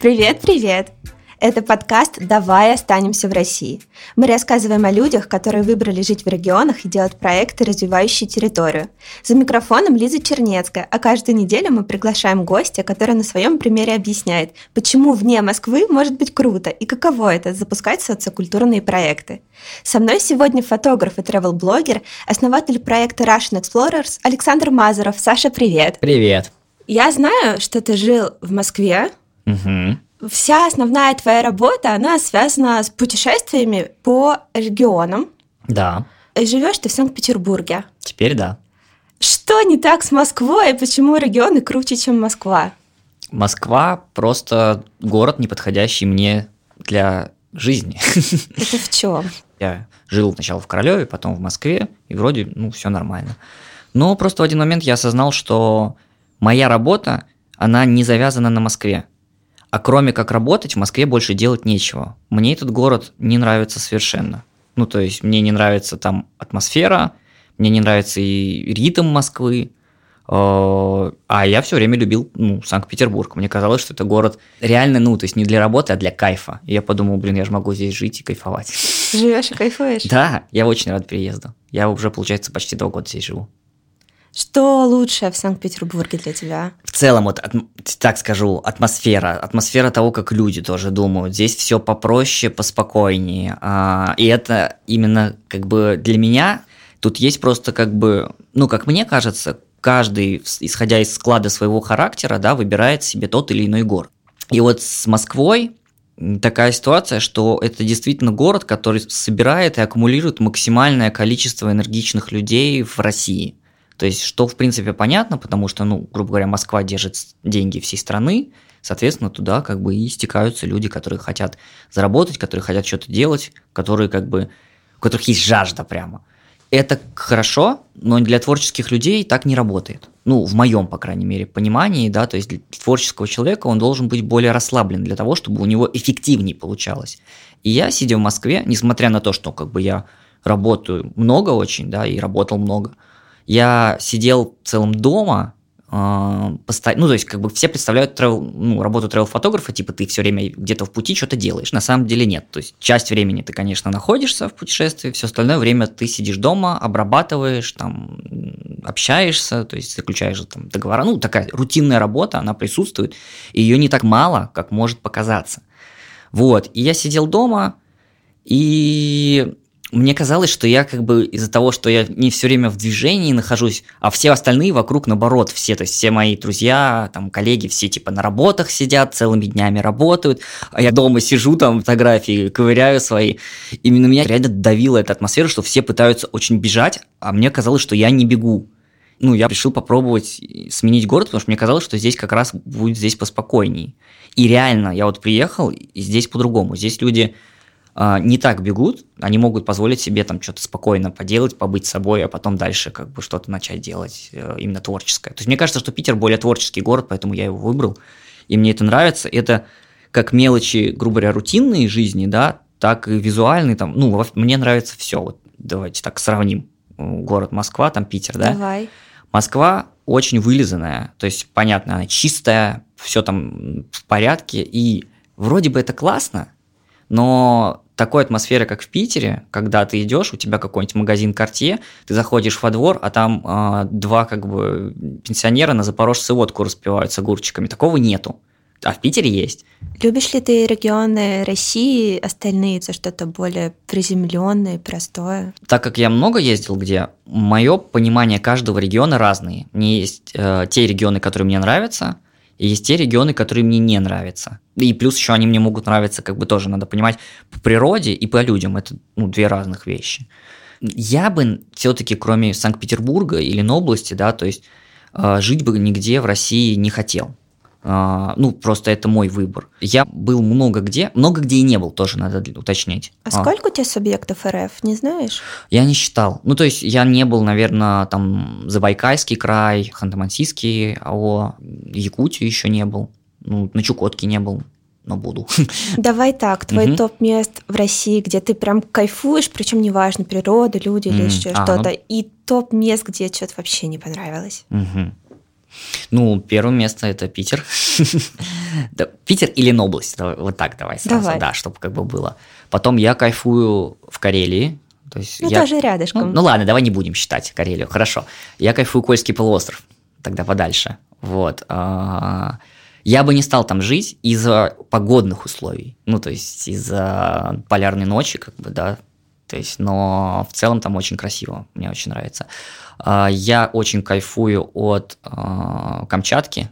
Привет-привет! Это подкаст «Давай останемся в России». Мы рассказываем о людях, которые выбрали жить в регионах и делать проекты, развивающие территорию. За микрофоном Лиза Чернецкая, а каждую неделю мы приглашаем гостя, который на своем примере объясняет, почему вне Москвы может быть круто и каково это – запускать социокультурные проекты. Со мной сегодня фотограф и travel-блогер, основатель проекта Russian Explorers Александр Мазуров. Саша, привет! Привет! Я знаю, что ты жил в Москве, Угу вся основная твоя работа, она связана с путешествиями по регионам. Да. Живешь ты в Санкт-Петербурге. Теперь да. Что не так с Москвой и почему регионы круче, чем Москва? Москва просто город, не подходящий мне для жизни. Это в чем? Я жил сначала в Королеве, потом в Москве, и вроде, ну, все нормально. Но просто в один момент я осознал, что моя работа, она не завязана на Москве. А кроме как работать, в Москве больше делать нечего. Мне этот город не нравится совершенно. Ну, то есть мне не нравится там атмосфера, мне не нравится и ритм Москвы. Э, а я все время любил ну, Санкт-Петербург. Мне казалось, что это город реально, ну, то есть не для работы, а для кайфа. И я подумал, блин, я же могу здесь жить и кайфовать. Живешь и кайфуешь? Да, я очень рад приезду. Я уже, получается, почти два года здесь живу. Что лучше в Санкт-Петербурге для тебя? В целом, вот так скажу, атмосфера, атмосфера того, как люди тоже думают. Здесь все попроще, поспокойнее. А, и это именно как бы для меня тут есть просто как бы, ну, как мне кажется, каждый, исходя из склада своего характера, да, выбирает себе тот или иной город. И вот с Москвой такая ситуация, что это действительно город, который собирает и аккумулирует максимальное количество энергичных людей в России – то есть, что, в принципе, понятно, потому что, ну, грубо говоря, Москва держит деньги всей страны, соответственно, туда как бы и стекаются люди, которые хотят заработать, которые хотят что-то делать, которые как бы, у которых есть жажда прямо. Это хорошо, но для творческих людей так не работает. Ну, в моем, по крайней мере, понимании, да, то есть для творческого человека он должен быть более расслаблен для того, чтобы у него эффективнее получалось. И я, сидя в Москве, несмотря на то, что как бы я работаю много очень, да, и работал много – я сидел целом дома, э, ну, то есть, как бы все представляют travel, ну, работу travel-фотографа, типа ты все время где-то в пути что-то делаешь. На самом деле нет. То есть, часть времени ты, конечно, находишься в путешествии, все остальное время ты сидишь дома, обрабатываешь, там, общаешься, то есть, заключаешь там договора. Ну, такая рутинная работа, она присутствует, и ее не так мало, как может показаться. Вот, и я сидел дома, и мне казалось, что я как бы из-за того, что я не все время в движении нахожусь, а все остальные вокруг наоборот, все, то есть все мои друзья, там, коллеги, все типа на работах сидят, целыми днями работают, а я дома сижу, там, фотографии ковыряю свои. Именно меня реально давила эта атмосфера, что все пытаются очень бежать, а мне казалось, что я не бегу. Ну, я решил попробовать сменить город, потому что мне казалось, что здесь как раз будет здесь поспокойней. И реально, я вот приехал, и здесь по-другому. Здесь люди не так бегут, они могут позволить себе там что-то спокойно поделать, побыть собой, а потом дальше как бы что-то начать делать э, именно творческое. То есть мне кажется, что Питер более творческий город, поэтому я его выбрал, и мне это нравится. Это как мелочи, грубо говоря, рутинные жизни, да, так и визуальные там, ну, мне нравится все. Вот давайте так сравним. Город Москва, там Питер, да? Давай. Москва очень вылизанная, то есть, понятно, она чистая, все там в порядке, и вроде бы это классно, но такой атмосферы, как в Питере, когда ты идешь, у тебя какой-нибудь магазин Cartier, ты заходишь во двор, а там э, два как бы пенсионера на запорожце водку распивают с огурчиками. Такого нету. А в Питере есть. Любишь ли ты регионы России, остальные за что-то более приземленное, простое? Так как я много ездил где, мое понимание каждого региона разные. Мне есть э, те регионы, которые мне нравятся, и есть те регионы, которые мне не нравятся. И плюс еще они мне могут нравиться, как бы тоже надо понимать, по природе и по людям. Это ну, две разных вещи. Я бы все-таки, кроме Санкт-Петербурга или области, да, то есть э, жить бы нигде в России не хотел. А, ну, просто это мой выбор. Я был много где, много где и не был, тоже надо уточнить. А, а. сколько у тебя субъектов РФ, не знаешь? Я не считал. Ну, то есть я не был, наверное, там Забайкальский край, Ханты-Мансийский АО, Якутию еще не был, ну, на Чукотке не был, но буду. Давай так, твой угу. топ мест в России, где ты прям кайфуешь, причем неважно, природа, люди или еще а, что-то, ну... и топ мест, где что-то вообще не понравилось. Угу. Ну, первое место это Питер. Питер или Ленобласть, вот так давай сразу, Давай. да, чтобы как бы было. Потом я кайфую в Карелии, то есть Ну, я... тоже рядышком. Ну, ну ладно, давай не будем считать Карелию, хорошо. Я кайфую Кольский полуостров, тогда подальше. Вот. а, Я бы не стал там жить из-за погодных условий, ну, то есть из-за полярной ночи, как бы, да, то есть, но в целом там очень красиво, мне очень нравится. А, Я очень кайфую от а, Камчатки.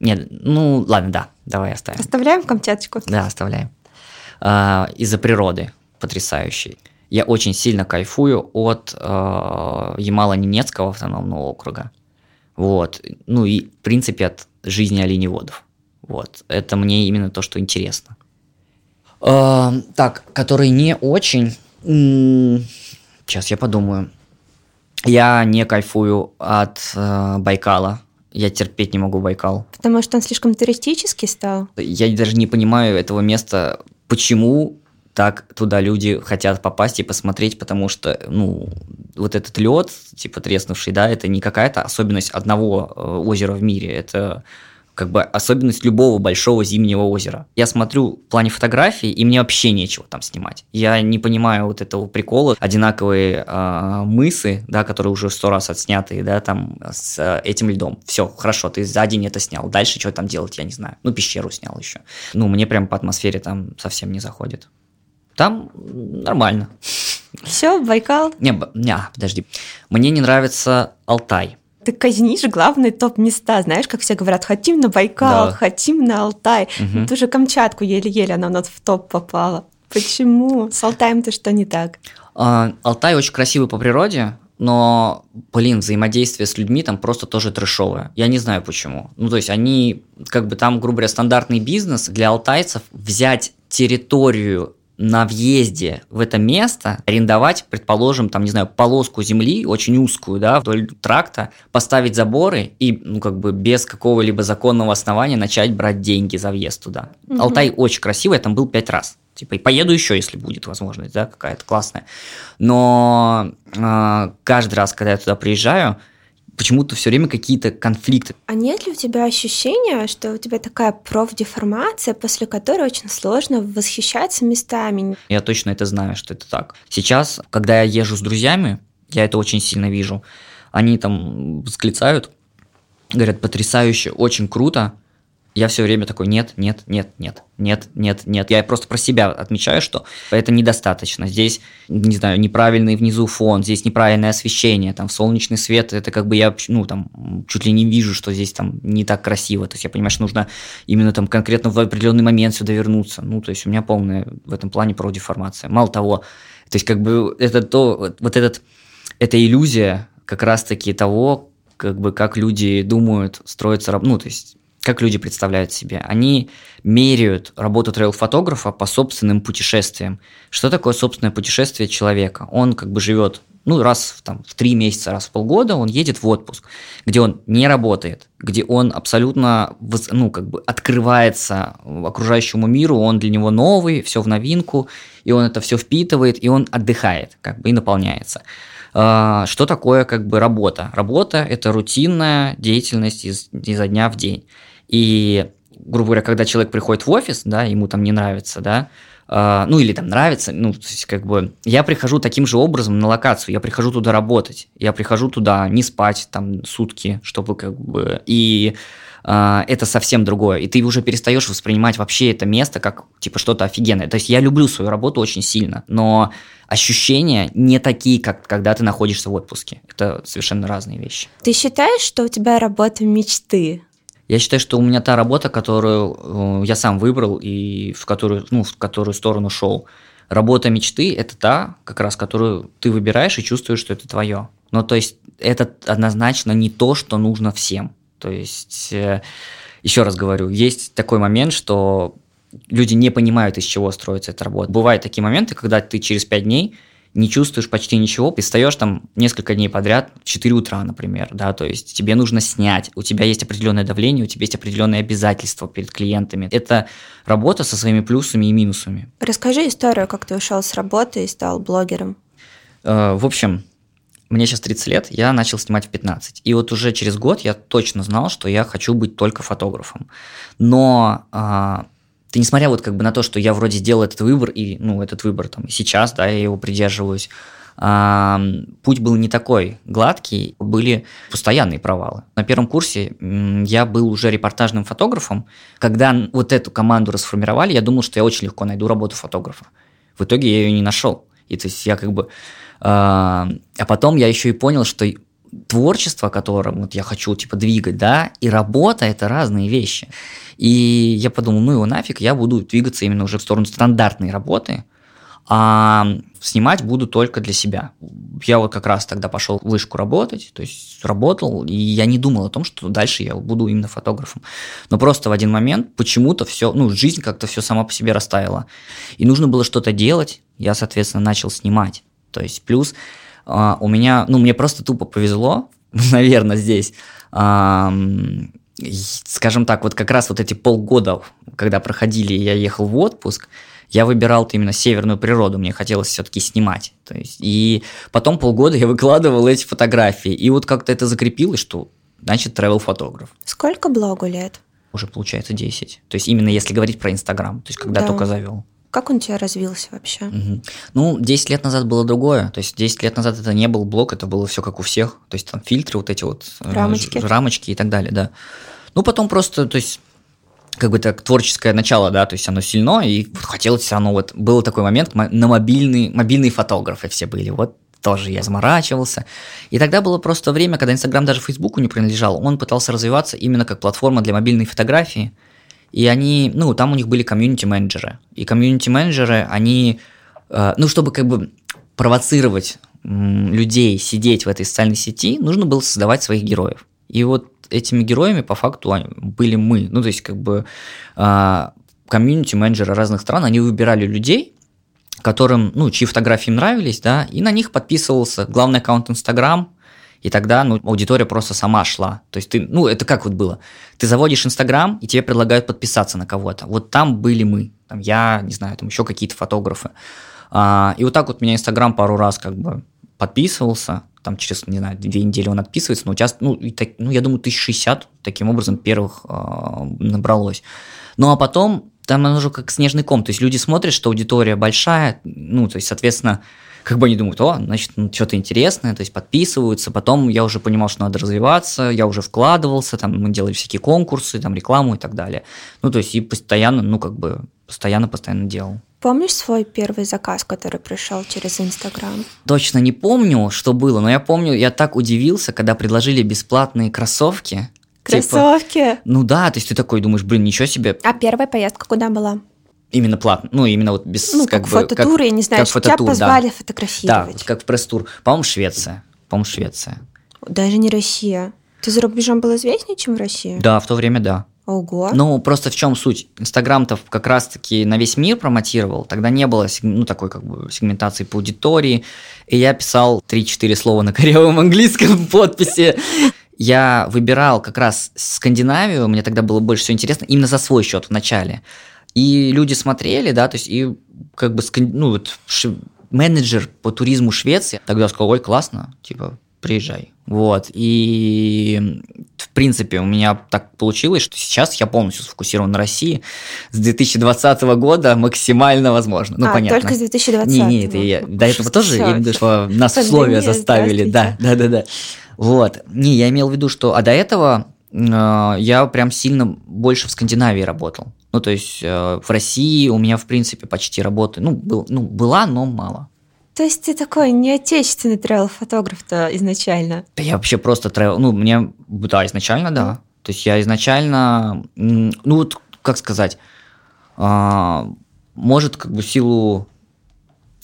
Нет, ну, ладно, да, давай оставим. Оставляем Камчаточку. Да, оставляем. А, из-за природы потрясающей. Я очень сильно кайфую от Ямало-Ненецкого автономного округа. Вот. Ну и, в принципе, от жизни оленеводов. Вот. Это мне именно то, что интересно. Э, так, который не очень... Сейчас я подумаю. Я не кайфую от э, Байкала. Я терпеть не могу Байкал. Потому что он слишком туристический стал. Я даже не понимаю этого места, почему так туда люди хотят попасть и посмотреть, потому что, ну, вот этот лед, типа треснувший, да, это не какая-то особенность одного э, озера в мире, это как бы особенность любого большого зимнего озера. Я смотрю в плане фотографий, и мне вообще нечего там снимать. Я не понимаю вот этого прикола. Одинаковые э, мысы, да, которые уже сто раз отснятые, да, там с э, этим льдом. Все, хорошо, ты за день это снял. Дальше что там делать, я не знаю. Ну, пещеру снял еще. Ну, мне прям по атмосфере там совсем не заходит. Там нормально. Все, Байкал. Не, не, подожди. Мне не нравится Алтай. Ты казнишь главные топ-места. Знаешь, как все говорят, хотим на Байкал, Да. хотим на Алтай. Мгм. Ту же Камчатку еле-еле она у нас в топ попала. Почему? С Алтаем-то что не так? А, Алтай очень красивый по природе, но, блин, взаимодействие с людьми там просто тоже трешовое. Я не знаю почему. Ну, то есть они, как бы там, грубо говоря, стандартный бизнес для алтайцев взять территорию на въезде в это место, арендовать, предположим, там, не знаю, полоску земли, очень узкую, да, вдоль тракта, поставить заборы и, ну, как бы без какого-либо законного основания начать брать деньги за въезд туда. Мгм. Алтай очень красивый, я там был пять раз. Типа, и поеду еще, если будет возможность, да, какая-то классная. Но э, каждый раз, когда я туда приезжаю, почему-то все время какие-то конфликты. А нет ли у тебя ощущения, что у тебя такая профдеформация, после которой очень сложно восхищаться местами? Я точно это знаю, что это так. Сейчас, когда я езжу с друзьями, я это очень сильно вижу. Они там восклицают, говорят, потрясающе, очень круто. Я все время такой, нет, нет, нет, нет, нет, нет, нет. Я просто про себя отмечаю, что это недостаточно. Здесь, не знаю, неправильный внизу фон, здесь неправильное освещение, там солнечный свет, это как бы я, ну, там, чуть ли не вижу, что здесь там не так красиво. То есть я понимаю, что нужно именно там конкретно в определенный момент сюда вернуться. Ну, то есть у меня полная в этом плане продеформация. Мало того, то есть как бы это то, вот, этот, эта иллюзия как раз-таки того, как бы как люди думают, строятся, ну, то есть как люди представляют себе. Они меряют работу трейл-фотографа по собственным путешествиям. Что такое собственное путешествие человека? Он как бы живет, ну, раз в, там, в три месяца, раз в полгода он едет в отпуск, где он не работает, где он абсолютно, ну, как бы открывается окружающему миру, он для него новый, все в новинку, и он это все впитывает, и он отдыхает, как бы, и наполняется. А, Что такое как бы работа? Работа – это рутинная деятельность из, изо дня в день. И, грубо говоря, когда человек приходит в офис, да, ему там не нравится, да, а, ну или там нравится, ну, то есть как бы я прихожу таким же образом на локацию, я прихожу туда работать, я прихожу туда не спать там сутки, чтобы как бы и а, это совсем другое, и ты уже перестаешь воспринимать вообще это место как типа что-то офигенное. То есть я люблю свою работу очень сильно, но ощущения не такие, как когда ты находишься в отпуске. Это совершенно разные вещи. Ты считаешь, что у тебя работа мечты? Я считаю, что у меня та работа, которую э, я сам выбрал и в которую, ну, в которую сторону шел. Работа мечты – это та, как раз, которую ты выбираешь и чувствуешь, что это твое. Ну, то есть, это однозначно не то, что нужно всем. То есть, э, еще раз говорю, есть такой момент, что люди не понимают, из чего строится эта работа. Бывают такие моменты, когда ты через пять дней не чувствуешь почти ничего, ты встаешь там несколько дней подряд, в 4 утра, например, да, то есть тебе нужно снять, у тебя есть определенное давление, у тебя есть определенные обязательства перед клиентами. Это работа со своими плюсами и минусами. Расскажи историю, как ты ушел с работы и стал блогером. Э, В общем, мне сейчас 30 лет, я начал снимать в 15. И вот уже через год я точно знал, что я хочу быть только фотографом. Но а, ты несмотря вот как бы на то, что я вроде сделал этот выбор, и, ну, этот выбор там сейчас, да, я его придерживаюсь, путь был не такой гладкий, были постоянные провалы. На первом курсе я был уже репортажным фотографом. Когда вот эту команду расформировали, я думал, что я очень легко найду работу фотографа. В итоге я ее не нашел. И то есть я как бы... А, а потом я еще и понял, что творчество, которым вот я хочу типа двигать, да, и работа это разные вещи. И я подумал, ну его нафиг, я буду двигаться именно уже в сторону стандартной работы, а снимать буду только для себя. Я вот как раз тогда пошел в вышку работать, то есть работал, и я не думал о том, что дальше я буду именно фотографом. Но просто в один момент почему-то все, ну, жизнь как-то все сама по себе растаяла. И нужно было что-то делать, я, соответственно, начал снимать. То есть плюс а, у меня, ну, мне просто тупо повезло, наверное, здесь. А, скажем так, вот как раз вот эти полгода, когда проходили, я ехал в отпуск, я выбирал именно северную природу, мне хотелось все-таки снимать. То есть, и потом полгода я выкладывал эти фотографии, и вот как-то это закрепилось, что значит travel фотограф. Сколько блогу лет? Уже получается 10. То есть именно если говорить про Инстаграм, то есть когда да. только завел. Как он у тебя развился вообще? Угу. Ну, 10 лет назад было другое. То есть 10 лет назад это не был блог, это было все как у всех. То есть там фильтры, вот эти вот э, рамочки, рамочки и так далее, да. Ну, потом просто, то есть как бы так творческое начало, да, то есть оно сильно, и вот хотелось все равно, вот был такой момент, на мобильный, мобильные фотографы все были, вот тоже я заморачивался. И тогда было просто время, когда Инстаграм даже Фейсбуку не принадлежал, он пытался развиваться именно как платформа для мобильной фотографии, и они, ну, там у них были комьюнити-менеджеры, и комьюнити-менеджеры, они, э, ну, чтобы как бы провоцировать людей сидеть в этой социальной сети, нужно было создавать своих героев. И вот этими героями по факту были мы. Ну, то есть, как бы а, комьюнити-менеджеры разных стран, они выбирали людей, которым, ну, чьи фотографии нравились, да, и на них подписывался главный аккаунт Инстаграм, и тогда, ну, аудитория просто сама шла. То есть ты, ну, это как вот было? Ты заводишь Инстаграм, и тебе предлагают подписаться на кого-то. Вот там были мы, там я, не знаю, там еще какие-то фотографы. А, и вот так вот меня Инстаграм пару раз как бы подписывался, там через, не знаю, две недели он отписывается, но у тебя, ну, и так, ну я думаю, 1060 таким образом первых э, набралось. Ну, а потом там оно уже как снежный ком, то есть люди смотрят, что аудитория большая, ну, то есть, соответственно, как бы они думают, о, значит, ну, что-то интересное, то есть подписываются, потом я уже понимал, что надо развиваться, я уже вкладывался, там мы делали всякие конкурсы, там рекламу и так далее. Ну, то есть и постоянно, ну, как бы, постоянно-постоянно делал. Помнишь свой первый заказ, который пришел через Инстаграм? Точно не помню, что было, но я помню, я так удивился, когда предложили бесплатные кроссовки. Кроссовки? Типа, ну да, то есть ты такой думаешь, блин, ничего себе. А первая поездка куда была? Именно платно, ну именно вот без ну, как, как фототур, я не знаю, как фототур, тебя позвали да. фотографировать. Да, как в пресс-тур. По-моему, Швеция. По-моему, Швеция. Даже не Россия. Ты за рубежом был известнее, чем в России? Да, в то время да. Ого. Ну, просто в чем суть? Инстаграм-то как раз-таки на весь мир промотировал, тогда не было ну, такой как бы сегментации по аудитории, и я писал 3-4 слова на корявом английском в подписи. Я выбирал как раз Скандинавию, мне тогда было больше всего интересно, именно за свой счет в начале. И люди смотрели, да, то есть, и как бы, ну, вот, менеджер по туризму Швеции тогда сказал, ой, классно, типа, приезжай. Вот, и в принципе у меня так получилось, что сейчас я полностью сфокусирован на России. С 2020 года максимально возможно. Ну, а, понятно. только с 2020 Не, не, это я, до этого тоже, я имею в виду, что нас условия заставили. Да, да, да, да. Вот. Не, я имел в виду, что... А до этого э, я прям сильно больше в Скандинавии работал. Ну, то есть э, в России у меня, в принципе, почти работы, ну, был, ну, была, но мало. То есть ты такой не отечественный тревел-фотограф-то изначально? Да я вообще просто тревел, ну, мне, да, изначально, да. То есть я изначально, ну, вот, как сказать, а, может, как бы силу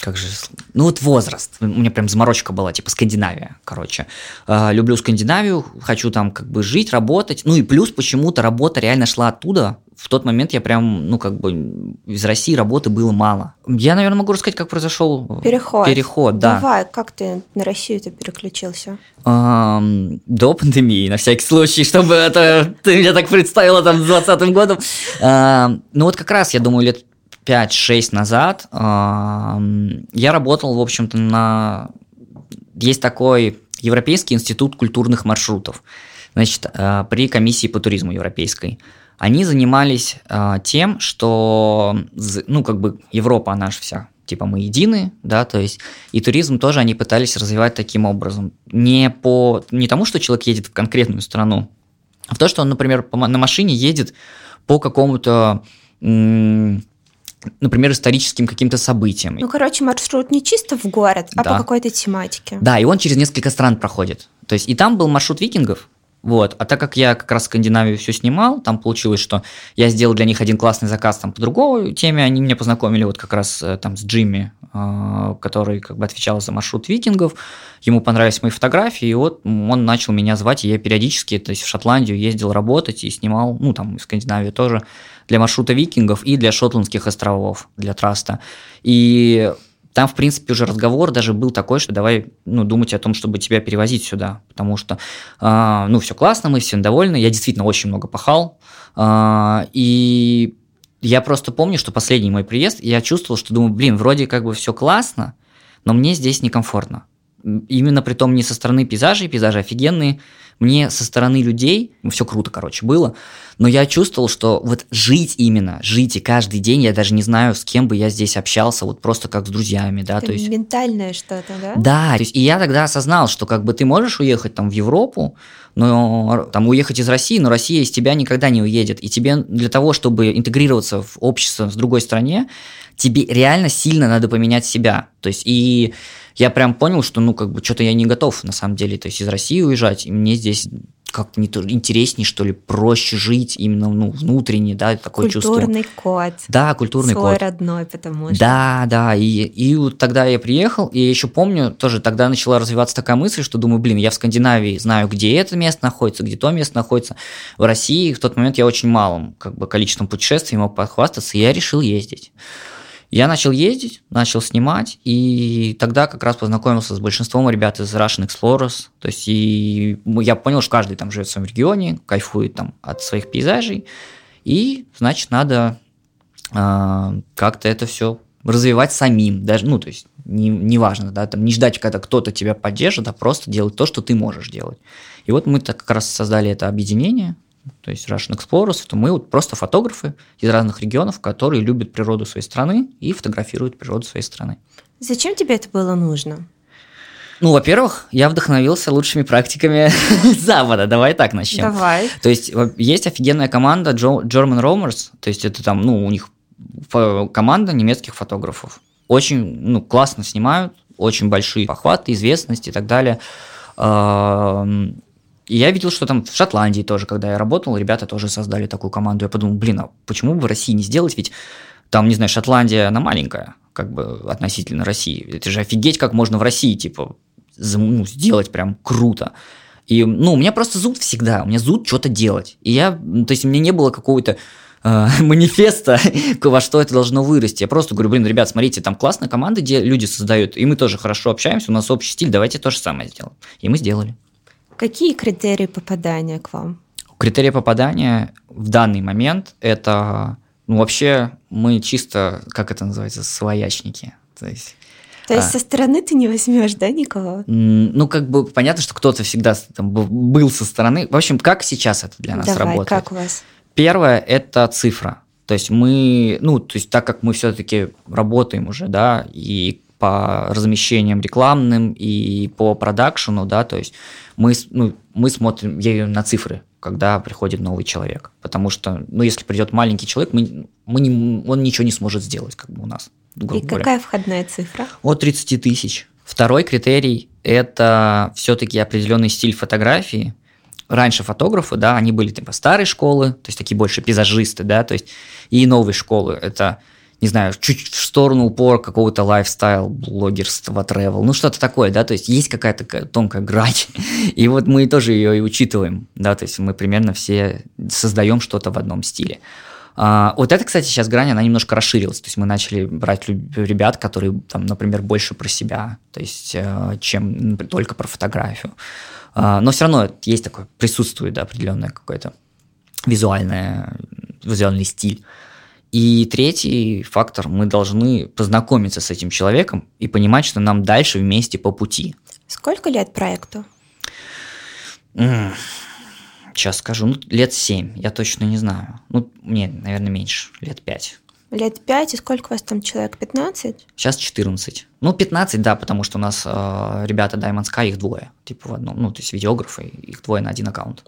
как же, ну вот возраст, у меня прям заморочка была, типа Скандинавия, короче. Э, люблю Скандинавию, хочу там как бы жить, работать, ну и плюс почему-то работа реально шла оттуда, в тот момент я прям, ну, как бы из России работы было мало. Я, наверное, могу рассказать, как произошел переход. Переход, да. Давай, как ты на Россию-то переключился? Эм, до пандемии, на всякий случай, чтобы это ты меня так представила там с 20 годом. Эм, ну, вот как раз, я думаю, лет 5-6 назад эм, я работал, в общем-то, на есть такой Европейский институт культурных маршрутов, значит, э, при комиссии по туризму европейской. Они занимались э, тем, что, ну, как бы Европа, она вся типа мы едины, да, то есть и туризм тоже они пытались развивать таким образом. Не по не тому, что человек едет в конкретную страну, а в то, что он, например, на машине едет по какому-то например, историческим каким-то событиям. Ну, короче, маршрут не чисто в город, а да. по какой-то тематике. Да, и он через несколько стран проходит. То есть и там был маршрут викингов, вот. А так как я как раз Скандинавию все снимал, там получилось, что я сделал для них один классный заказ там по другой теме, они меня познакомили вот как раз э, там с Джимми, который как бы отвечал за маршрут викингов, ему понравились мои фотографии, и вот он начал меня звать, и я периодически, то есть в Шотландию ездил работать и снимал, ну там в Скандинавию тоже, для маршрута викингов и для Шотландских островов, для траста. И там, в принципе, уже разговор даже был такой, что давай ну, думать о том, чтобы тебя перевозить сюда, потому что, э, ну, все классно, мы все довольны, я действительно очень много пахал, э, и я просто помню, что последний мой приезд, я чувствовал, что думаю, блин, вроде как бы все классно, но мне здесь некомфортно. Именно при том не со стороны пейзажей, пейзажи офигенные, мне со стороны людей, ну, все круто, короче, было, но я чувствовал, что вот жить именно, жить и каждый день, я даже не знаю, с кем бы я здесь общался, вот просто как с друзьями, да, Это то есть... Ментальное что-то, да? Да, то есть, и я тогда осознал, что как бы ты можешь уехать там в Европу, но там уехать из России, но Россия из тебя никогда не уедет, и тебе для того, чтобы интегрироваться в общество с другой стране, тебе реально сильно надо поменять себя, то есть, и я прям понял, что, ну, как бы, что-то я не готов, на самом деле, то есть из России уезжать, и мне здесь как-то не то, интереснее, что ли, проще жить именно ну, внутренне, да, такое культурный чувство. Культурный код. Да, культурный Свой код. родной, потому что. Да, да, и, и вот тогда я приехал, и еще помню, тоже тогда начала развиваться такая мысль, что думаю, блин, я в Скандинавии знаю, где это место находится, где то место находится. В России в тот момент я очень малым как бы, количеством путешествий мог похвастаться, и я решил ездить. Я начал ездить, начал снимать, и тогда как раз познакомился с большинством ребят из Russian Explorers. То есть и я понял, что каждый там живет в своем регионе, кайфует там от своих пейзажей, и значит надо э, как-то это все развивать самим, даже, ну, то есть, не, не важно, да, там, не ждать, когда кто-то тебя поддержит, а просто делать то, что ты можешь делать. И вот мы так как раз создали это объединение, то есть Russian Explorers, то мы вот просто фотографы из разных регионов, которые любят природу своей страны и фотографируют природу своей страны. Зачем тебе это было нужно? Ну, во-первых, я вдохновился лучшими практиками Запада. Давай так начнем. Давай. То есть есть офигенная команда German Romers, то есть это там, ну, у них команда немецких фотографов. Очень, ну, классно снимают, очень большие похваты, известность и так далее. И я видел, что там в Шотландии тоже, когда я работал, ребята тоже создали такую команду. Я подумал, блин, а почему бы России не сделать? Ведь там, не знаю, Шотландия, она маленькая, как бы относительно России. Это же офигеть, как можно в России, типа, ну, сделать прям круто. И, ну, у меня просто зуд всегда, у меня зуд что-то делать. И я, то есть, у меня не было какого-то э, манифеста, во что это должно вырасти. Я просто говорю, блин, ребят, смотрите, там классная команда, где люди создают, и мы тоже хорошо общаемся, у нас общий стиль, давайте то же самое сделаем. И мы сделали. Какие критерии попадания к вам? Критерии попадания в данный момент это, ну, вообще мы чисто, как это называется, своячники. То есть то есть а. со стороны ты не возьмешь, да, никого? Ну, как бы понятно, что кто-то всегда там был со стороны. В общем, как сейчас это для нас Давай, работает? как у вас? Первое – это цифра. То есть мы, ну, то есть так как мы все-таки работаем уже, да, и по размещениям рекламным, и по продакшену, да, то есть мы, ну, мы смотрим ею на цифры, когда приходит новый человек. Потому что, ну, если придет маленький человек, мы, мы не, он ничего не сможет сделать, как бы у нас. И говоря. какая входная цифра? От 30 тысяч. Второй критерий – это все-таки определенный стиль фотографии. Раньше фотографы, да, они были типа старой школы, то есть такие больше пейзажисты, да, то есть и новой школы. Это не знаю, чуть в сторону упор какого-то лайфстайл, блогерства, travel, ну что-то такое, да, то есть есть какая-то тонкая грань, и вот мы тоже ее и учитываем, да, то есть мы примерно все создаем что-то в одном стиле. А, вот это, кстати, сейчас грань, она немножко расширилась, то есть мы начали брать ребят, которые, там, например, больше про себя, то есть э, чем только про фотографию. А, но все равно есть такое, присутствует, да, определенное какое-то визуальное, визуальный стиль. И третий фактор, мы должны познакомиться с этим человеком и понимать, что нам дальше вместе по пути. Сколько лет проекту? Сейчас скажу, ну, лет семь, я точно не знаю. Ну, нет, наверное, меньше, лет пять. Лет пять, и сколько у вас там человек, 15? Сейчас 14. Ну, 15, да, потому что у нас э, ребята Diamond Sky, их двое, типа в одном, ну, то есть видеографы, их двое на один аккаунт.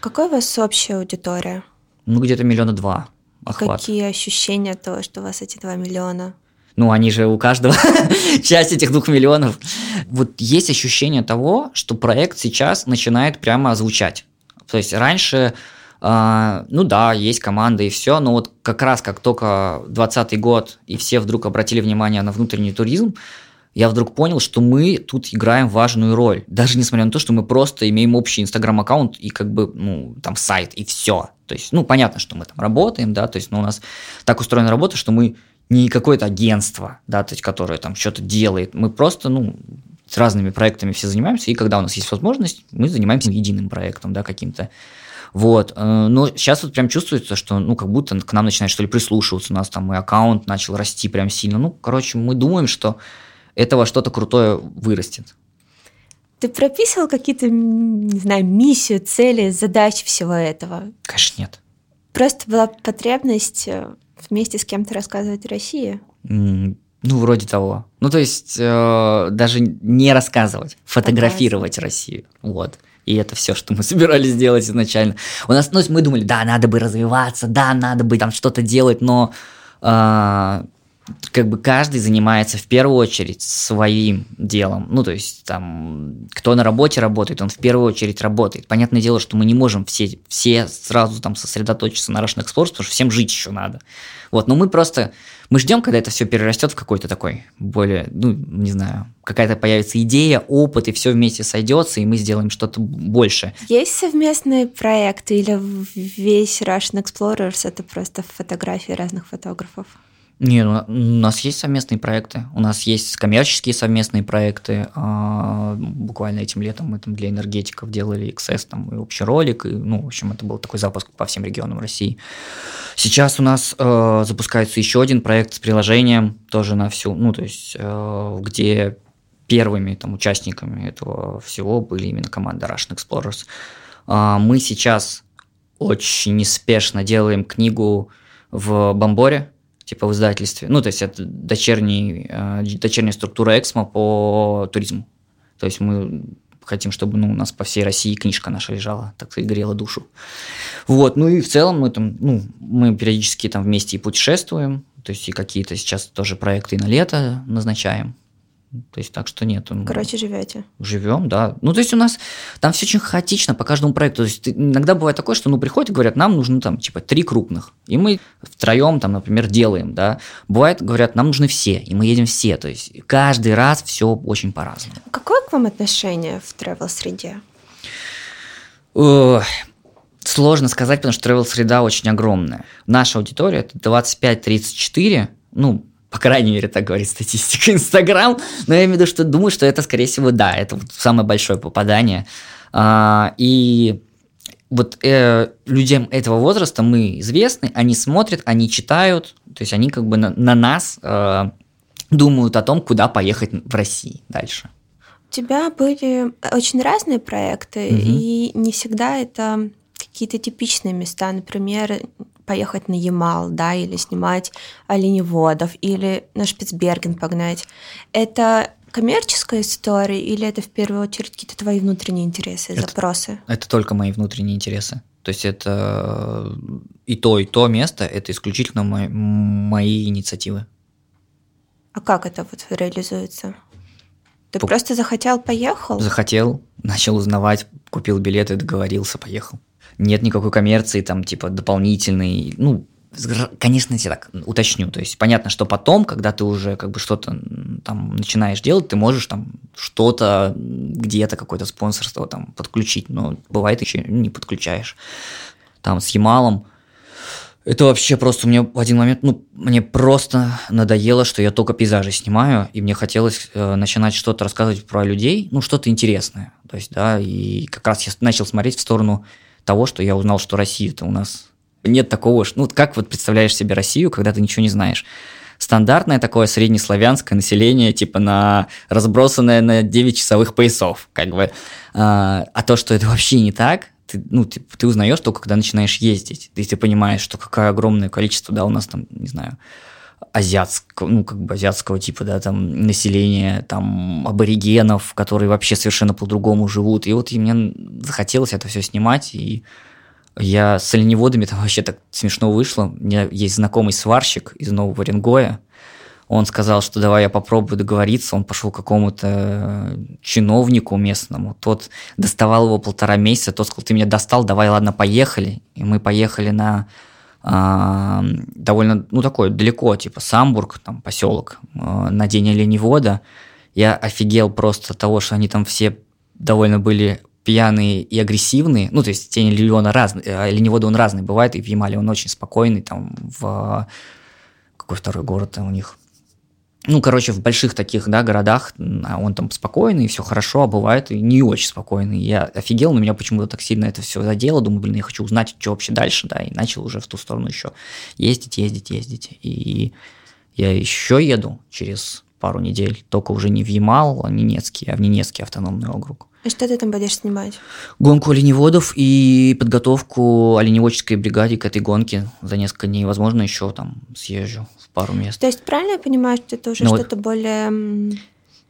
Какая у вас общая аудитория? Ну, где-то миллиона два охват. Какие ощущения того, что у вас эти два миллиона? Ну, они же у каждого часть этих двух миллионов. Вот есть ощущение того, что проект сейчас начинает прямо звучать. То есть раньше, э, ну да, есть команда и все, но вот как раз как только 2020 год и все вдруг обратили внимание на внутренний туризм, я вдруг понял, что мы тут играем важную роль. Даже несмотря на то, что мы просто имеем общий инстаграм-аккаунт и как бы, ну, там сайт и все. То есть, ну, понятно, что мы там работаем, да, то есть, ну, у нас так устроена работа, что мы не какое-то агентство, да, то есть, которое там что-то делает. Мы просто, ну, с разными проектами все занимаемся, и когда у нас есть возможность, мы занимаемся единым проектом, да, каким-то. Вот. Э, но сейчас вот прям чувствуется, что ну как будто к нам начинает что ли прислушиваться. У нас там и аккаунт начал расти прям сильно. Ну, короче, мы думаем, что этого что-то крутое вырастет. Ты прописывал какие-то, не знаю, миссию, цели, задачи всего этого? Конечно, нет. Просто была потребность э, вместе с кем-то рассказывать о России? Mm, ну, вроде того. Ну, то есть, э, даже не рассказывать, фотографировать Показывать. Россию. Вот. И это все, что мы собирались сделать изначально. У нас, ну, мы думали, да, надо бы развиваться, да, надо бы там что-то делать, но э, как бы каждый занимается в первую очередь своим делом. Ну, то есть, там, кто на работе работает, он в первую очередь работает. Понятное дело, что мы не можем все, все сразу там сосредоточиться на Russian Explorers, потому что всем жить еще надо. Вот, но мы просто, мы ждем, когда это все перерастет в какой-то такой более, ну, не знаю, какая-то появится идея, опыт, и все вместе сойдется, и мы сделаем что-то больше. Есть совместные проекты или весь Russian Explorers это просто фотографии разных фотографов? Не, ну, у нас есть совместные проекты, у нас есть коммерческие совместные проекты. А, буквально этим летом мы там для энергетиков делали XS там и общий ролик, и, ну, в общем, это был такой запуск по всем регионам России. Сейчас у нас э, запускается еще один проект с приложением, тоже на всю, ну, то есть, э, где первыми там участниками этого всего были именно команда Russian Explorers. Э, мы сейчас очень неспешно делаем книгу в Бомборе, типа в издательстве. Ну, то есть это дочерний, э, дочерняя структура Эксмо по туризму. То есть мы хотим, чтобы ну, у нас по всей России книжка наша лежала, так сказать, грела душу. Вот, ну и в целом мы там, ну, мы периодически там вместе и путешествуем, то есть и какие-то сейчас тоже проекты и на лето назначаем. То есть так что нет. Короче, живете. Живем, да. Ну, то есть у нас там все очень хаотично по каждому проекту. То есть иногда бывает такое, что ну приходят и говорят, нам нужно там типа три крупных. И мы втроем там, например, делаем, да. Бывает, говорят, нам нужны все, и мы едем все. То есть каждый раз все очень по-разному. Какое к вам отношение в travel среде Сложно сказать, потому что travel среда очень огромная. Наша аудитория это 25-34, ну, по крайней мере, так говорит статистика Инстаграм. Но я имею в виду, что думаю, что это, скорее всего, да, это вот самое большое попадание. А, и вот э, людям этого возраста мы известны, они смотрят, они читают, то есть они как бы на, на нас э, думают о том, куда поехать в России дальше. У тебя были очень разные проекты, угу. и не всегда это какие-то типичные места. Например, поехать на Ямал, да, или снимать оленеводов, или на Шпицберген погнать. Это коммерческая история или это в первую очередь какие-то твои внутренние интересы, это, запросы? Это только мои внутренние интересы. То есть это и то, и то место, это исключительно мои, мои инициативы. А как это вот реализуется? Ты По... просто захотел, поехал? Захотел, начал узнавать, купил билеты, договорился, поехал нет никакой коммерции, там, типа, дополнительной, ну, конечно, я так уточню, то есть понятно, что потом, когда ты уже как бы что-то там начинаешь делать, ты можешь там что-то где-то какое-то спонсорство там подключить, но бывает еще не подключаешь. Там с Ямалом это вообще просто мне в один момент, ну, мне просто надоело, что я только пейзажи снимаю, и мне хотелось э, начинать что-то рассказывать про людей, ну, что-то интересное. То есть, да, и как раз я начал смотреть в сторону того, что я узнал, что Россия-то у нас нет такого, ну, как вот представляешь себе Россию, когда ты ничего не знаешь? стандартное такое среднеславянское население, типа на разбросанное на 9 часовых поясов, как бы. А, а то, что это вообще не так, ты, ну, ты, ты узнаешь только, когда начинаешь ездить. И ты понимаешь, что какое огромное количество, да, у нас там, не знаю, азиатского, ну, как бы азиатского типа, да, там, населения, там, аборигенов, которые вообще совершенно по-другому живут. И вот и мне захотелось это все снимать, и я с оленеводами там вообще так смешно вышло. У меня есть знакомый сварщик из Нового Оренгоя, он сказал, что давай я попробую договориться. Он пошел к какому-то чиновнику местному. Тот доставал его полтора месяца. Тот сказал, ты меня достал, давай, ладно, поехали. И мы поехали на довольно, ну, такой далеко, типа Самбург, там, поселок, а, на день оленевода. Я офигел просто от того, что они там все довольно были пьяные и агрессивные. Ну, то есть тень оленевода разный, оленевода он разный бывает, и в Ямале он очень спокойный, там, в... Какой второй город у них? Ну, короче, в больших таких, да, городах а он там спокойный, все хорошо, а бывает и не очень спокойный. Я офигел, но меня почему-то так сильно это все задело. Думаю, блин, я хочу узнать, что вообще дальше, да, и начал уже в ту сторону еще ездить, ездить, ездить. И я еще еду через пару недель, только уже не в Ямал, а в Ненецкий, а в Ненецкий автономный округ. А что ты там будешь снимать? Гонку оленеводов и подготовку оленеводческой бригаде к этой гонке за несколько дней. Возможно, еще там съезжу в пару мест. То есть правильно я понимаю, что это уже ну, что-то более...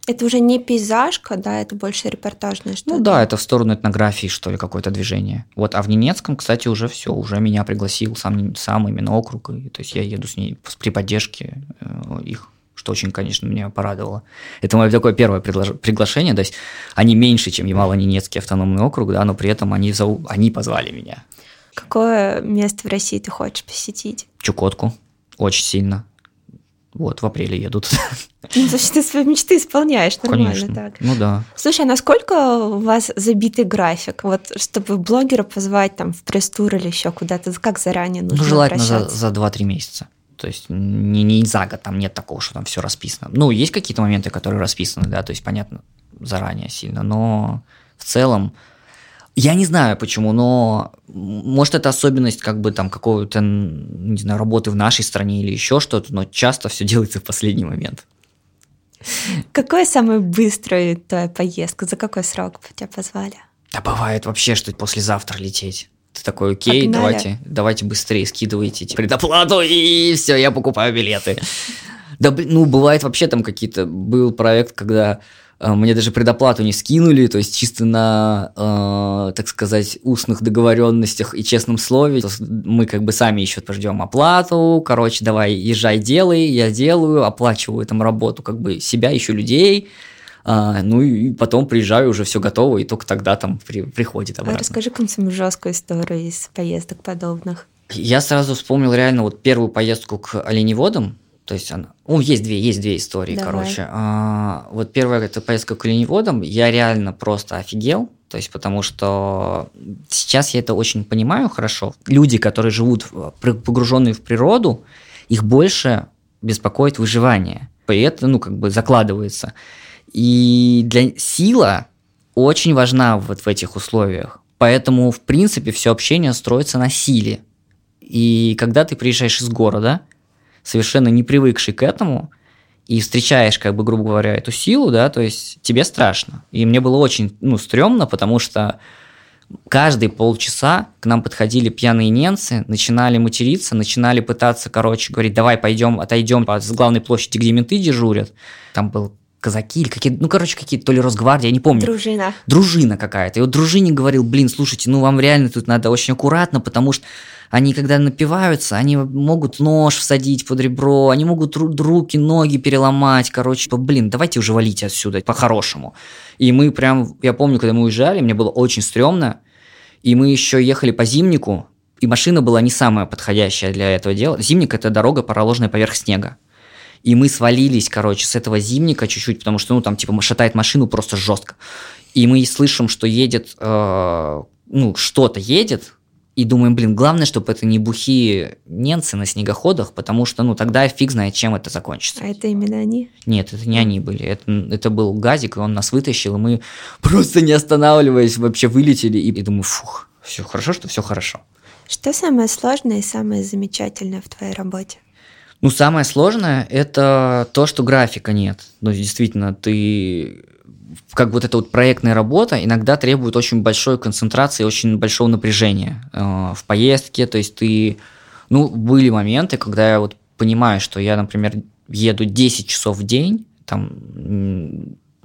Это уже не пейзажка, да, это больше репортажное что-то. Ну да, это в сторону этнографии, что ли, какое-то движение. Вот, а в Ненецком, кстати, уже все, уже меня пригласил сам, сам именно округ, и, то есть я еду с ней при поддержке э, их что очень, конечно, меня порадовало. Это мое такое первое предлож... приглашение, то есть они меньше, чем Ямало-Ненецкий автономный округ, да, но при этом они, зов... они позвали меня. Какое место в России ты хочешь посетить? Чукотку, очень сильно. Вот, в апреле едут. Ну, значит, ты свои мечты исполняешь нормально Конечно. так. Ну да. Слушай, а насколько у вас забитый график? Вот чтобы блогера позвать там в пресс-тур или еще куда-то, как заранее нужно Ну, желательно за, за 2-3 месяца. То есть не, не за год, там нет такого, что там все расписано. Ну, есть какие-то моменты, которые расписаны, да, то есть понятно заранее сильно, но в целом я не знаю почему, но может это особенность как бы там какого-то, не знаю, работы в нашей стране или еще что-то, но часто все делается в последний момент. Какая самая быстрая твоя поездка? За какой срок тебя позвали? Да бывает вообще, что послезавтра лететь. Ты такой, окей, Погнали. давайте, давайте быстрее скидывайте предоплату, и все, я покупаю билеты. Да, ну, бывает вообще там какие-то... Был проект, когда э, мне даже предоплату не скинули, то есть чисто на, э, так сказать, устных договоренностях и честном слове. Мы как бы сами еще ждем оплату, короче, давай езжай, делай, я делаю, оплачиваю там работу как бы себя, еще людей, а, ну и потом приезжаю, уже все готово, и только тогда там при, приходит обратно. А расскажи какую-нибудь жесткую историю из поездок подобных. Я сразу вспомнил реально вот первую поездку к оленеводам, то есть она... Ну, есть две, есть две истории, Давай. короче. А, вот первая это поездка к оленеводам, я реально просто офигел, то есть потому что сейчас я это очень понимаю хорошо. Люди, которые живут погруженные в природу, их больше беспокоит выживание. И это, ну, как бы закладывается. И для сила очень важна вот в этих условиях. Поэтому, в принципе, все общение строится на силе. И когда ты приезжаешь из города, совершенно не привыкший к этому, и встречаешь, как бы, грубо говоря, эту силу, да, то есть тебе страшно. И мне было очень, ну, стрёмно, потому что каждые полчаса к нам подходили пьяные немцы, начинали материться, начинали пытаться, короче, говорить, давай пойдем, отойдем с главной площади, где менты дежурят. Там был казаки или какие ну, короче, какие-то, то ли Росгвардия, я не помню. Дружина. Дружина какая-то. И вот дружине говорил, блин, слушайте, ну вам реально тут надо очень аккуратно, потому что они, когда напиваются, они могут нож всадить под ребро, они могут руки, ноги переломать, короче, блин, давайте уже валить отсюда по-хорошему. И мы прям, я помню, когда мы уезжали, мне было очень стрёмно, и мы еще ехали по зимнику, и машина была не самая подходящая для этого дела. Зимник – это дорога, проложенная поверх снега и мы свалились, короче, с этого зимника чуть-чуть, потому что, ну, там, типа, шатает машину просто жестко. И мы слышим, что едет, э, ну, что-то едет, и думаем, блин, главное, чтобы это не бухие немцы на снегоходах, потому что, ну, тогда фиг знает, чем это закончится. А это именно они? Нет, это не они были. Это, это был газик, и он нас вытащил, и мы просто не останавливаясь вообще вылетели, и, и думаю, фух, все хорошо, что все хорошо. Что самое сложное и самое замечательное в твоей работе? Ну, самое сложное – это то, что графика нет. Ну, действительно, ты как вот эта вот проектная работа иногда требует очень большой концентрации, очень большого напряжения э, в поездке. То есть ты, ну, были моменты, когда я вот понимаю, что я, например, еду 10 часов в день, там,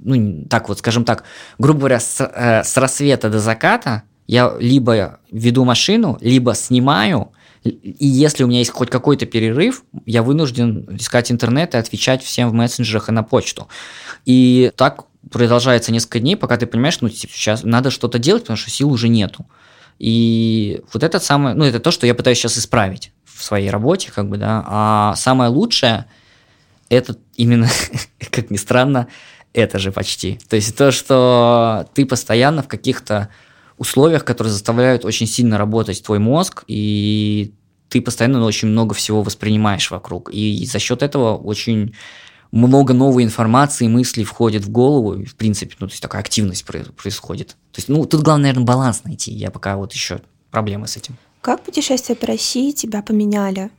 ну, так вот, скажем так, грубо говоря, с, э, с рассвета до заката я либо веду машину, либо снимаю, и если у меня есть хоть какой-то перерыв, я вынужден искать интернет и отвечать всем в мессенджерах и на почту. И так продолжается несколько дней, пока ты понимаешь, ну, сейчас надо что-то делать, потому что сил уже нету. И вот это самое, ну, это то, что я пытаюсь сейчас исправить в своей работе, как бы, да. А самое лучшее – это именно, как ни странно, это же почти. То есть то, что ты постоянно в каких-то условиях, которые заставляют очень сильно работать твой мозг, и ты постоянно очень много всего воспринимаешь вокруг. И за счет этого очень много новой информации, мыслей входит в голову, и, в принципе, ну, то есть такая активность происходит. То есть, ну, тут главное, наверное, баланс найти. Я пока вот еще проблемы с этим. Как путешествия по России тебя поменяли?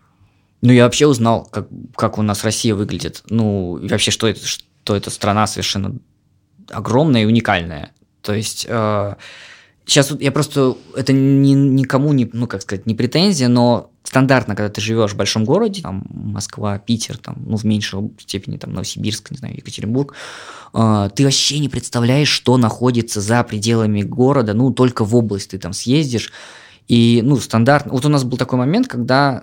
Ну, я вообще узнал, как, как у нас Россия выглядит. Ну, и вообще, что это, что это страна совершенно огромная и уникальная. То есть э, Сейчас я просто, это ни, никому не, ну, как сказать, не претензия, но стандартно, когда ты живешь в большом городе, там, Москва, Питер, там, ну, в меньшей степени, там, Новосибирск, не знаю, Екатеринбург, э, ты вообще не представляешь, что находится за пределами города, ну, только в область ты там съездишь, и, ну, стандартно, вот у нас был такой момент, когда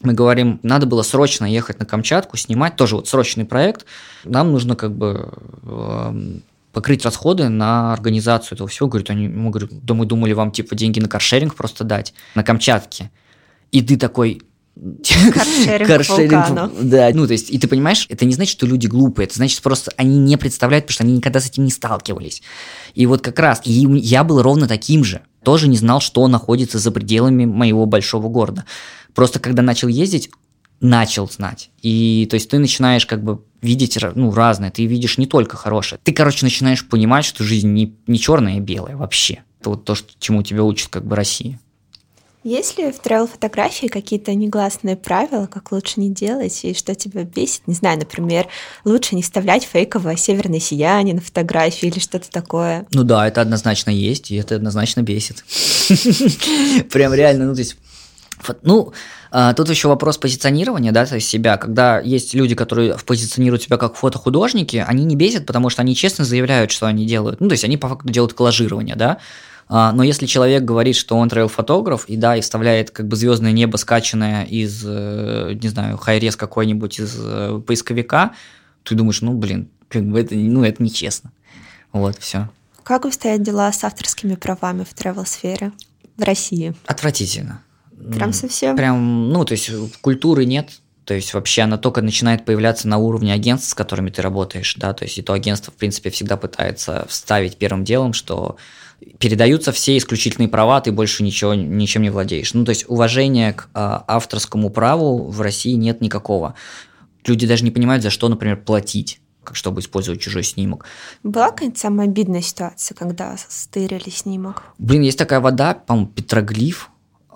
мы говорим, надо было срочно ехать на Камчатку, снимать, тоже вот срочный проект, нам нужно как бы эм, покрыть расходы на организацию этого всего. Говорит, они, мы, говорю, да мы думали вам типа деньги на каршеринг просто дать, на Камчатке. И ты такой, Каршеринг, каршеринг да, ну то есть, и ты понимаешь, это не значит, что люди глупые, это значит просто они не представляют, потому что они никогда с этим не сталкивались. И вот как раз, и я был ровно таким же, тоже не знал, что находится за пределами моего большого города. Просто когда начал ездить, начал знать. И то есть ты начинаешь как бы видеть ну, разное, ты видишь не только хорошее. Ты, короче, начинаешь понимать, что жизнь не, не черная и белая вообще. Это вот то, что, чему тебя учит как бы Россия. Есть ли в travel-фотографии какие-то негласные правила, как лучше не делать, и что тебя бесит? Не знаю, например, лучше не вставлять фейковое северное сияние на фотографии или что-то такое. Ну да, это однозначно есть, и это однозначно бесит. Прям реально, ну то есть ну, а, тут еще вопрос позиционирования, да, то есть себя. Когда есть люди, которые позиционируют себя как фотохудожники, они не бесят, потому что они честно заявляют, что они делают. Ну, то есть они по факту делают коллажирование, да. А, но если человек говорит, что он трейл-фотограф, и да, и вставляет как бы звездное небо, скачанное из, э, не знаю, хайрес какой-нибудь из э, поисковика, ты думаешь, ну, блин, как бы это, ну, это нечестно. Вот, все. Как обстоят дела с авторскими правами в travel-сфере в России? Отвратительно. Прям совсем? Прям, ну, то есть культуры нет, то есть вообще она только начинает появляться на уровне агентств, с которыми ты работаешь, да, то есть и то агентство, в принципе, всегда пытается вставить первым делом, что передаются все исключительные права, ты больше ничего, ничем не владеешь. Ну, то есть уважения к а, авторскому праву в России нет никакого. Люди даже не понимают, за что, например, платить как чтобы использовать чужой снимок. Была какая-нибудь самая обидная ситуация, когда стырили снимок? Блин, есть такая вода, по-моему, петроглиф,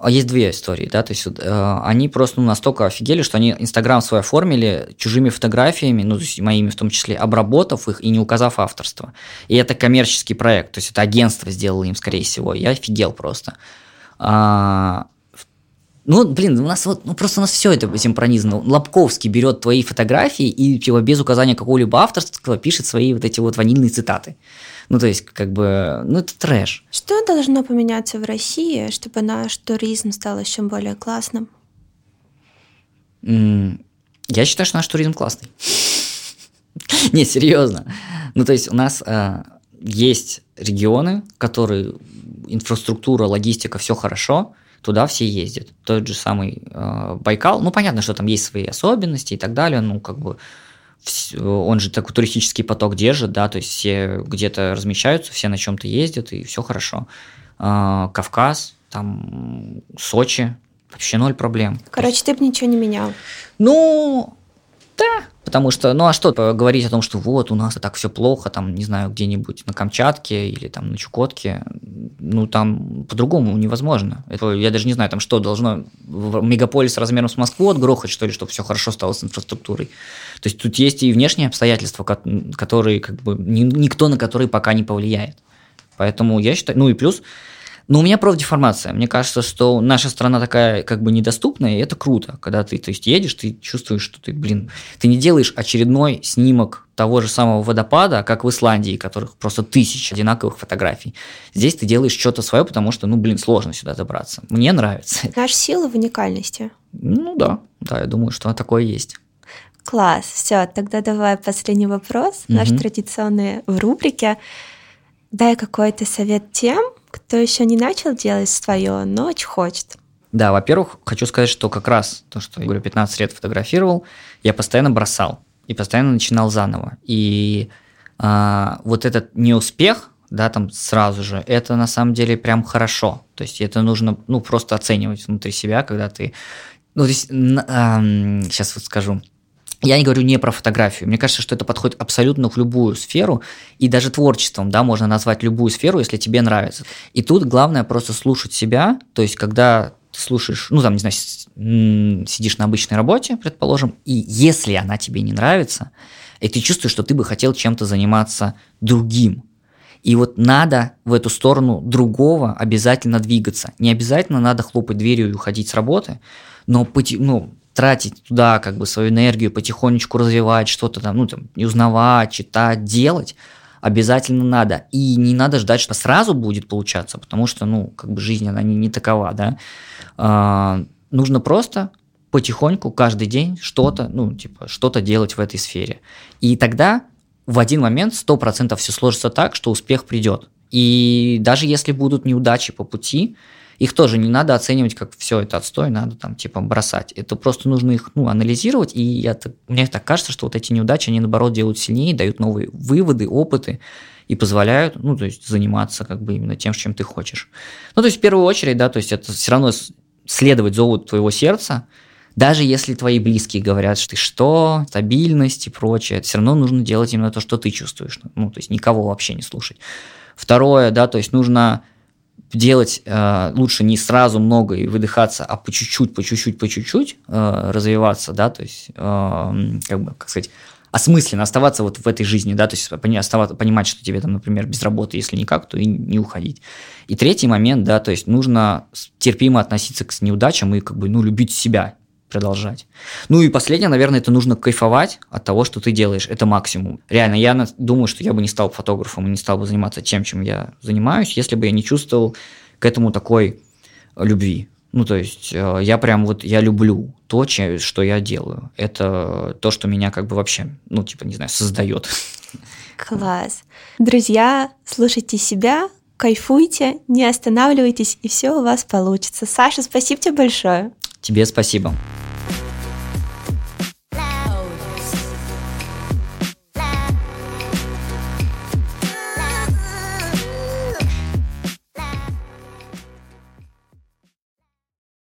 есть две истории, да, то есть э, они просто ну, настолько офигели, что они Инстаграм свой оформили чужими фотографиями, ну, то есть моими в том числе, обработав их и не указав авторство. И это коммерческий проект, то есть это агентство сделало им, скорее всего. Я офигел просто. А, ну, блин, у нас вот, ну просто у нас все это этим пронизано. Лобковский берет твои фотографии и типа, без указания какого-либо авторства пишет свои вот эти вот ванильные цитаты. Ну, то есть, как бы, ну, это трэш. Что должно поменяться в России, чтобы наш туризм стал еще более классным? Я считаю, что наш туризм классный. Не, серьезно. Ну, то есть, у нас э, есть регионы, которые инфраструктура, логистика, все хорошо, туда все ездят. Тот же самый э, Байкал, ну, понятно, что там есть свои особенности и так далее, ну, как бы он же такой туристический поток держит, да, то есть все где-то размещаются, все на чем-то ездят, и все хорошо. А, Кавказ, там Сочи, вообще ноль проблем. Короче, ты бы ничего не менял. Ну, да, Потому что, ну а что говорить о том, что вот у нас так все плохо, там, не знаю, где-нибудь на Камчатке или там на Чукотке, ну там по-другому невозможно. Это, я даже не знаю, там что должно мегаполис размером с Москву отгрохать, что ли, чтобы все хорошо стало с инфраструктурой. То есть тут есть и внешние обстоятельства, которые как бы никто на которые пока не повлияет. Поэтому я считаю, ну и плюс но у меня профдеформация. Мне кажется, что наша страна такая как бы недоступная, и это круто, когда ты то есть, едешь, ты чувствуешь, что ты, блин, ты не делаешь очередной снимок того же самого водопада, как в Исландии, которых просто тысячи одинаковых фотографий. Здесь ты делаешь что-то свое, потому что, ну, блин, сложно сюда добраться. Мне нравится. Наша сила в уникальности. Ну да, да, я думаю, что такое есть. Класс. Все, тогда давай последний вопрос, угу. наш традиционный в рубрике. Дай какой-то совет тем, кто еще не начал делать свое, но очень хочет. Да, во-первых, хочу сказать, что как раз то, что я говорю, 15 лет фотографировал, я постоянно бросал и постоянно начинал заново. И а, вот этот неуспех, да, там сразу же, это на самом деле прям хорошо. То есть это нужно, ну, просто оценивать внутри себя, когда ты... Ну, здесь, а, сейчас вот скажу, я не говорю не про фотографию. Мне кажется, что это подходит абсолютно в любую сферу, и даже творчеством, да, можно назвать любую сферу, если тебе нравится. И тут главное просто слушать себя, то есть когда ты слушаешь, ну там, не знаю, сидишь на обычной работе, предположим, и если она тебе не нравится, и ты чувствуешь, что ты бы хотел чем-то заниматься другим, и вот надо в эту сторону другого обязательно двигаться. Не обязательно надо хлопать дверью и уходить с работы, но ну, тратить туда как бы свою энергию, потихонечку развивать что-то там, ну там, и узнавать, читать, делать, обязательно надо. И не надо ждать, что сразу будет получаться, потому что, ну, как бы жизнь, она не, не такова, да. А, нужно просто потихоньку каждый день что-то, ну, типа, что-то делать в этой сфере. И тогда в один момент 100% все сложится так, что успех придет. И даже если будут неудачи по пути, их тоже не надо оценивать как все это отстой, надо там типа бросать. Это просто нужно их ну, анализировать, и я, мне так кажется, что вот эти неудачи, они наоборот делают сильнее, дают новые выводы, опыты, и позволяют, ну, то есть заниматься как бы именно тем, чем ты хочешь. Ну, то есть в первую очередь, да, то есть это все равно следовать зову твоего сердца, даже если твои близкие говорят, что ты что, стабильность и прочее, все равно нужно делать именно то, что ты чувствуешь. Ну, то есть никого вообще не слушать. Второе, да, то есть нужно делать э, лучше не сразу много и выдыхаться, а по чуть-чуть, по чуть-чуть, по чуть-чуть э, развиваться, да, то есть, э, как бы, как сказать, осмысленно оставаться вот в этой жизни, да, то есть оставаться, понимать, что тебе там, например, без работы, если никак, то и не уходить. И третий момент, да, то есть нужно терпимо относиться к неудачам и как бы, ну, любить себя, продолжать. Ну и последнее, наверное, это нужно кайфовать от того, что ты делаешь. Это максимум. Реально, я думаю, что я бы не стал фотографом и не стал бы заниматься тем, чем я занимаюсь, если бы я не чувствовал к этому такой любви. Ну, то есть, э, я прям вот, я люблю то, что я делаю. Это то, что меня как бы вообще, ну, типа, не знаю, создает. Класс. Друзья, слушайте себя, кайфуйте, не останавливайтесь, и все у вас получится. Саша, спасибо тебе большое. Тебе спасибо.